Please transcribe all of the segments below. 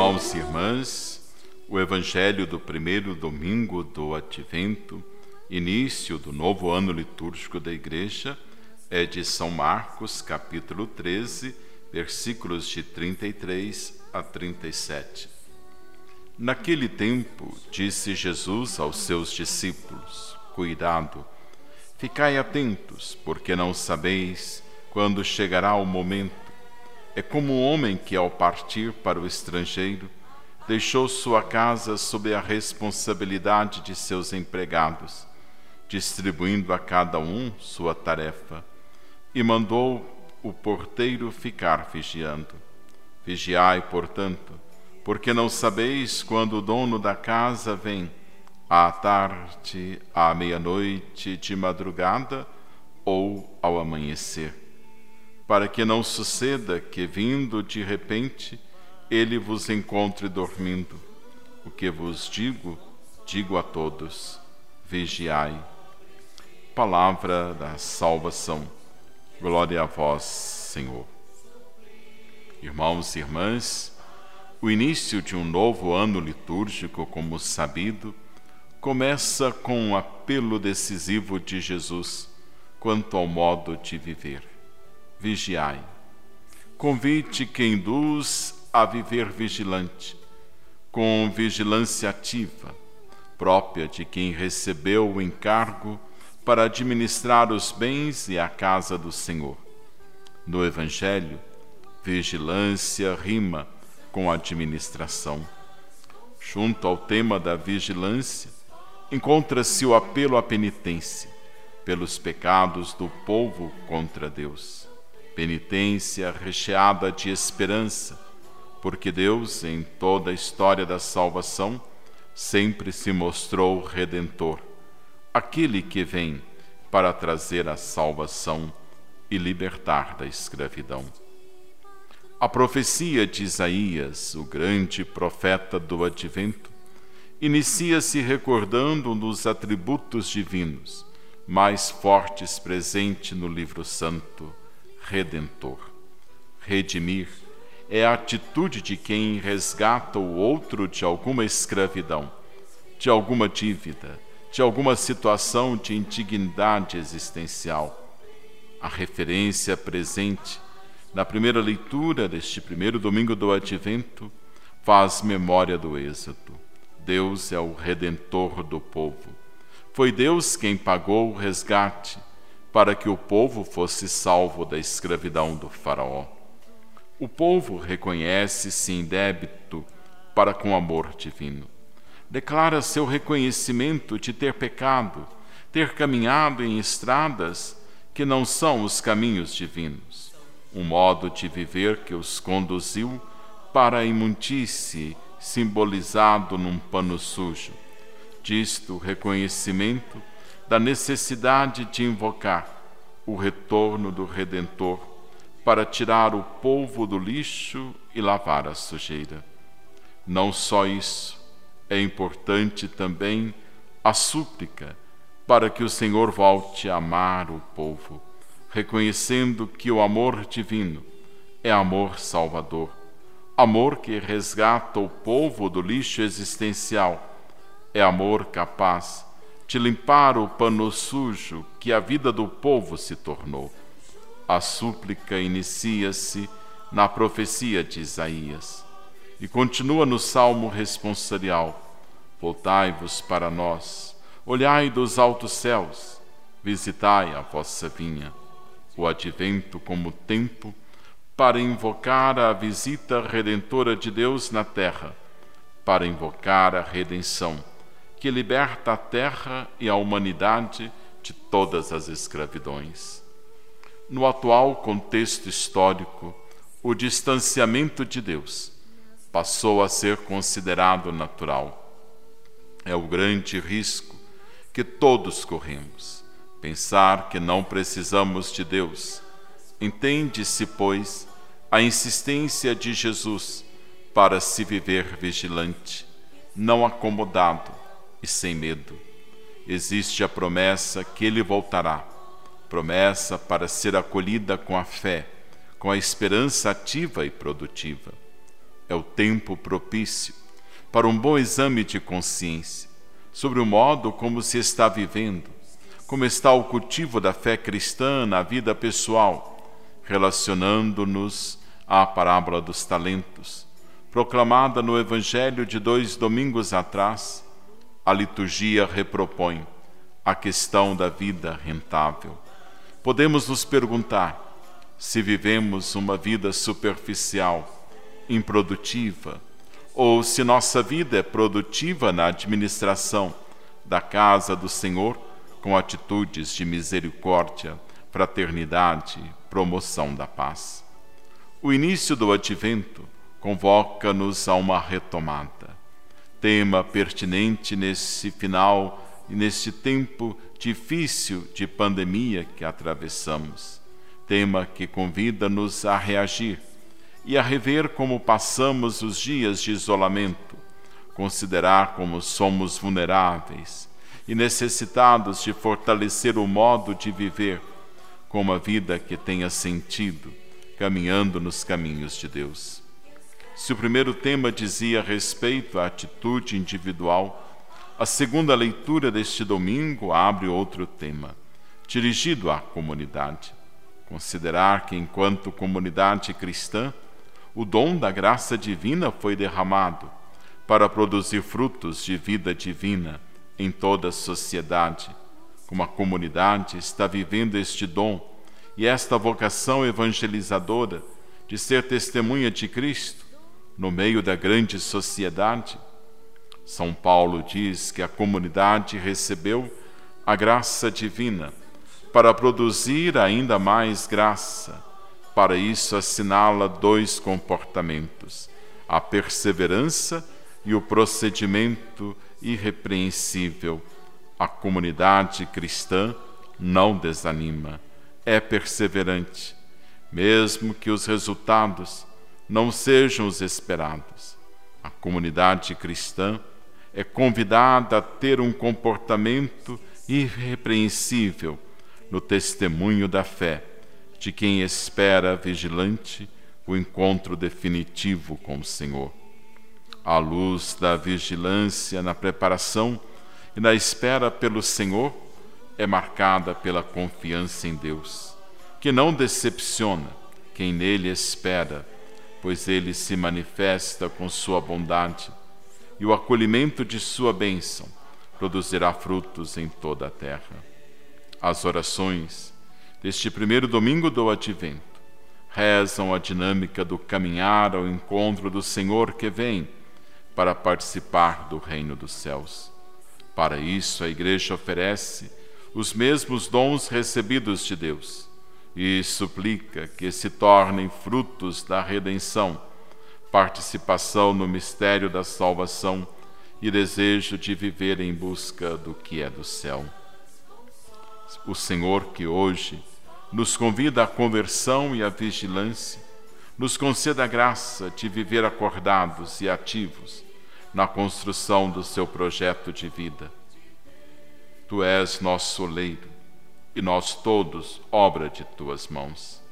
Irmãos e irmãs, o Evangelho do primeiro domingo do Advento, início do novo ano litúrgico da Igreja, é de São Marcos, capítulo 13, versículos de 33 a 37. Naquele tempo, disse Jesus aos seus discípulos: Cuidado, ficai atentos, porque não sabeis quando chegará o momento é como um homem que, ao partir para o estrangeiro, deixou sua casa sob a responsabilidade de seus empregados, distribuindo a cada um sua tarefa, e mandou o porteiro ficar vigiando. Vigiai, portanto, porque não sabeis quando o dono da casa vem, à tarde, à meia-noite, de madrugada ou ao amanhecer para que não suceda que, vindo de repente, ele vos encontre dormindo. O que vos digo, digo a todos: vigiai. Palavra da salvação. Glória a vós, Senhor. Irmãos e irmãs, o início de um novo ano litúrgico, como sabido, começa com um apelo decisivo de Jesus quanto ao modo de viver vigiai. Convite que induz a viver vigilante, com vigilância ativa, própria de quem recebeu o encargo para administrar os bens e a casa do Senhor. No Evangelho, vigilância rima com administração. Junto ao tema da vigilância, encontra-se o apelo à penitência pelos pecados do povo contra Deus penitência recheada de esperança, porque Deus, em toda a história da salvação, sempre se mostrou redentor, aquele que vem para trazer a salvação e libertar da escravidão. A profecia de Isaías, o grande profeta do advento, inicia-se recordando um dos atributos divinos mais fortes presente no livro santo, redentor. Redimir é a atitude de quem resgata o outro de alguma escravidão, de alguma dívida, de alguma situação de indignidade existencial. A referência presente na primeira leitura deste primeiro domingo do Advento faz memória do Êxodo. Deus é o redentor do povo. Foi Deus quem pagou o resgate para que o povo fosse salvo da escravidão do Faraó. O povo reconhece-se em débito para com o amor divino. Declara seu reconhecimento de ter pecado, ter caminhado em estradas que não são os caminhos divinos, um modo de viver que os conduziu para a imundice simbolizado num pano sujo. Disto reconhecimento da necessidade de invocar o retorno do Redentor para tirar o polvo do lixo e lavar a sujeira. Não só isso, é importante também a súplica para que o Senhor volte a amar o povo, reconhecendo que o amor divino é amor salvador, amor que resgata o povo do lixo existencial, é amor capaz de limpar o pano sujo que a vida do povo se tornou. A súplica inicia-se na profecia de Isaías e continua no salmo responsorial: Voltai-vos para nós, olhai dos altos céus, visitai a vossa vinha. O advento como tempo para invocar a visita redentora de Deus na terra, para invocar a redenção que liberta a terra e a humanidade de todas as escravidões. No atual contexto histórico, o distanciamento de Deus passou a ser considerado natural. É o grande risco que todos corremos, pensar que não precisamos de Deus. Entende-se, pois, a insistência de Jesus para se viver vigilante, não acomodado, e sem medo. Existe a promessa que ele voltará, promessa para ser acolhida com a fé, com a esperança ativa e produtiva. é o tempo propício para um bom exame de consciência sobre o modo como se está vivendo, como está o cultivo da fé cristã na vida pessoal, relacionando-nos à parábola dos talentos, proclamada no Evangelho de dois domingos atrás. A liturgia repropõe a questão da vida rentável. Podemos nos perguntar se vivemos uma vida superficial, improdutiva, ou se nossa vida é produtiva na administração da casa do Senhor com atitudes de misericórdia, fraternidade, promoção da paz. O início do advento convoca-nos a uma retomada. Tema pertinente nesse final e neste tempo difícil de pandemia que atravessamos. Tema que convida-nos a reagir e a rever como passamos os dias de isolamento, considerar como somos vulneráveis e necessitados de fortalecer o modo de viver com uma vida que tenha sentido, caminhando nos caminhos de Deus. Se o primeiro tema dizia respeito à atitude individual, a segunda leitura deste domingo abre outro tema, dirigido à comunidade. Considerar que, enquanto comunidade cristã, o dom da graça divina foi derramado para produzir frutos de vida divina em toda a sociedade. Como a comunidade está vivendo este dom e esta vocação evangelizadora de ser testemunha de Cristo no meio da grande sociedade? São Paulo diz que a comunidade recebeu a graça divina para produzir ainda mais graça para isso, assinala dois comportamentos: a perseverança e o procedimento irrepreensível. A comunidade cristã não desanima, é perseverante, mesmo que os resultados não sejam os esperados. A comunidade cristã é convidada a ter um comportamento irrepreensível no testemunho da fé de quem espera vigilante o encontro definitivo com o Senhor. A luz da vigilância na preparação e na espera pelo Senhor é marcada pela confiança em Deus, que não decepciona quem nele espera, pois ele se manifesta com sua bondade e o acolhimento de sua bênção produzirá frutos em toda a terra. As orações deste primeiro domingo do Advento, rezam a dinâmica do caminhar ao encontro do Senhor que vem para participar do reino dos céus. Para isso, a Igreja oferece os mesmos dons recebidos de Deus e suplica que se tornem frutos da redenção, participação no mistério da salvação e desejo de viver em busca do que é do céu. O Senhor que hoje nos convida à conversão e à vigilância, nos conceda a graça de viver acordados e ativos na construção do seu projeto de vida. Tu és nosso oleiro e nós todos obra de tuas mãos.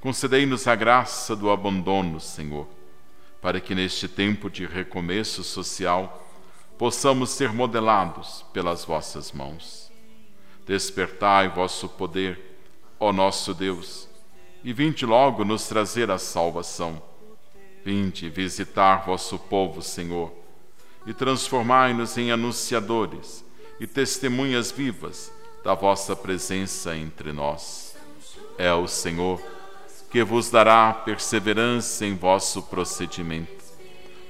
Concedei-nos a graça do abandono, Senhor, para que neste tempo de recomeço social possamos ser modelados pelas vossas mãos. Despertai vosso poder ó nosso Deus, e vinde logo nos trazer a salvação. Vinde visitar vosso povo, Senhor, e transformai-nos em anunciadores e testemunhas vivas da vossa presença entre nós. É o Senhor que vos dará perseverança em vosso procedimento.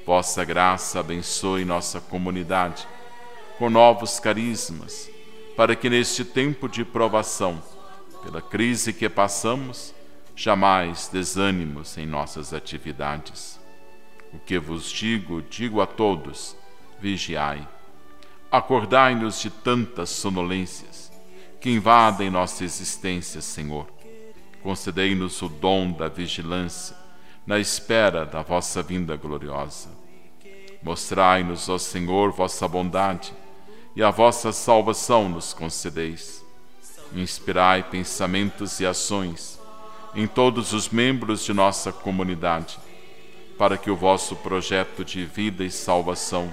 Vossa graça abençoe nossa comunidade com novos carismas, para que neste tempo de provação pela crise que passamos, jamais desânimos em nossas atividades. O que vos digo, digo a todos: vigiai. Acordai-nos de tantas sonolências que invadem nossa existência, Senhor. Concedei-nos o dom da vigilância na espera da vossa vinda gloriosa. Mostrai-nos, ó Senhor, vossa bondade e a vossa salvação nos concedeis inspirai pensamentos e ações em todos os membros de nossa comunidade, para que o vosso projeto de vida e salvação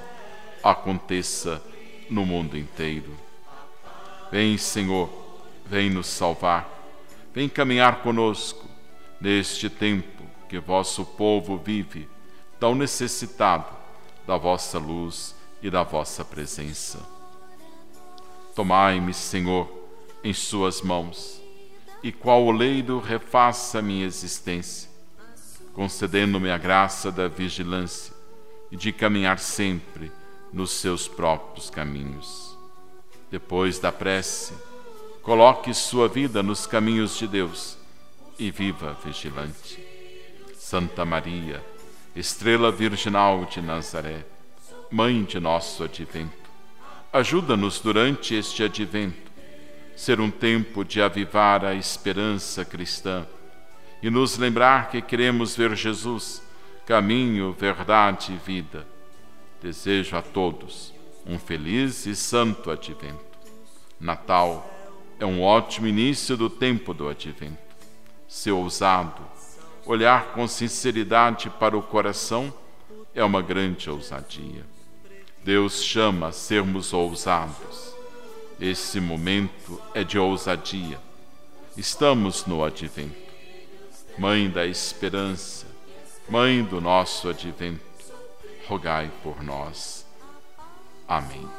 aconteça no mundo inteiro. Vem, Senhor, vem nos salvar, vem caminhar conosco neste tempo que vosso povo vive, tão necessitado da vossa luz e da vossa presença. Tomai-me, Senhor, em Suas mãos, e qual oleiro refaça minha existência concedendo-me a graça da vigilância e de caminhar sempre nos seus próprios caminhos. Depois da prece, coloque sua vida nos caminhos de Deus e viva vigilante. Santa Maria, estrela virginal de Nazaré, mãe de nosso advento, ajuda-nos durante este advento ser um tempo de avivar a esperança cristã e nos lembrar que queremos ver Jesus, caminho, verdade e vida. Desejo a todos um feliz e santo advento. Natal é um ótimo início do tempo do advento. Ser ousado, olhar com sinceridade para o coração é uma grande ousadia. Deus chama a sermos ousados. Esse momento é de ousadia. Estamos no advento. Mãe da esperança, Mãe do nosso advento, rogai por nós. Amém.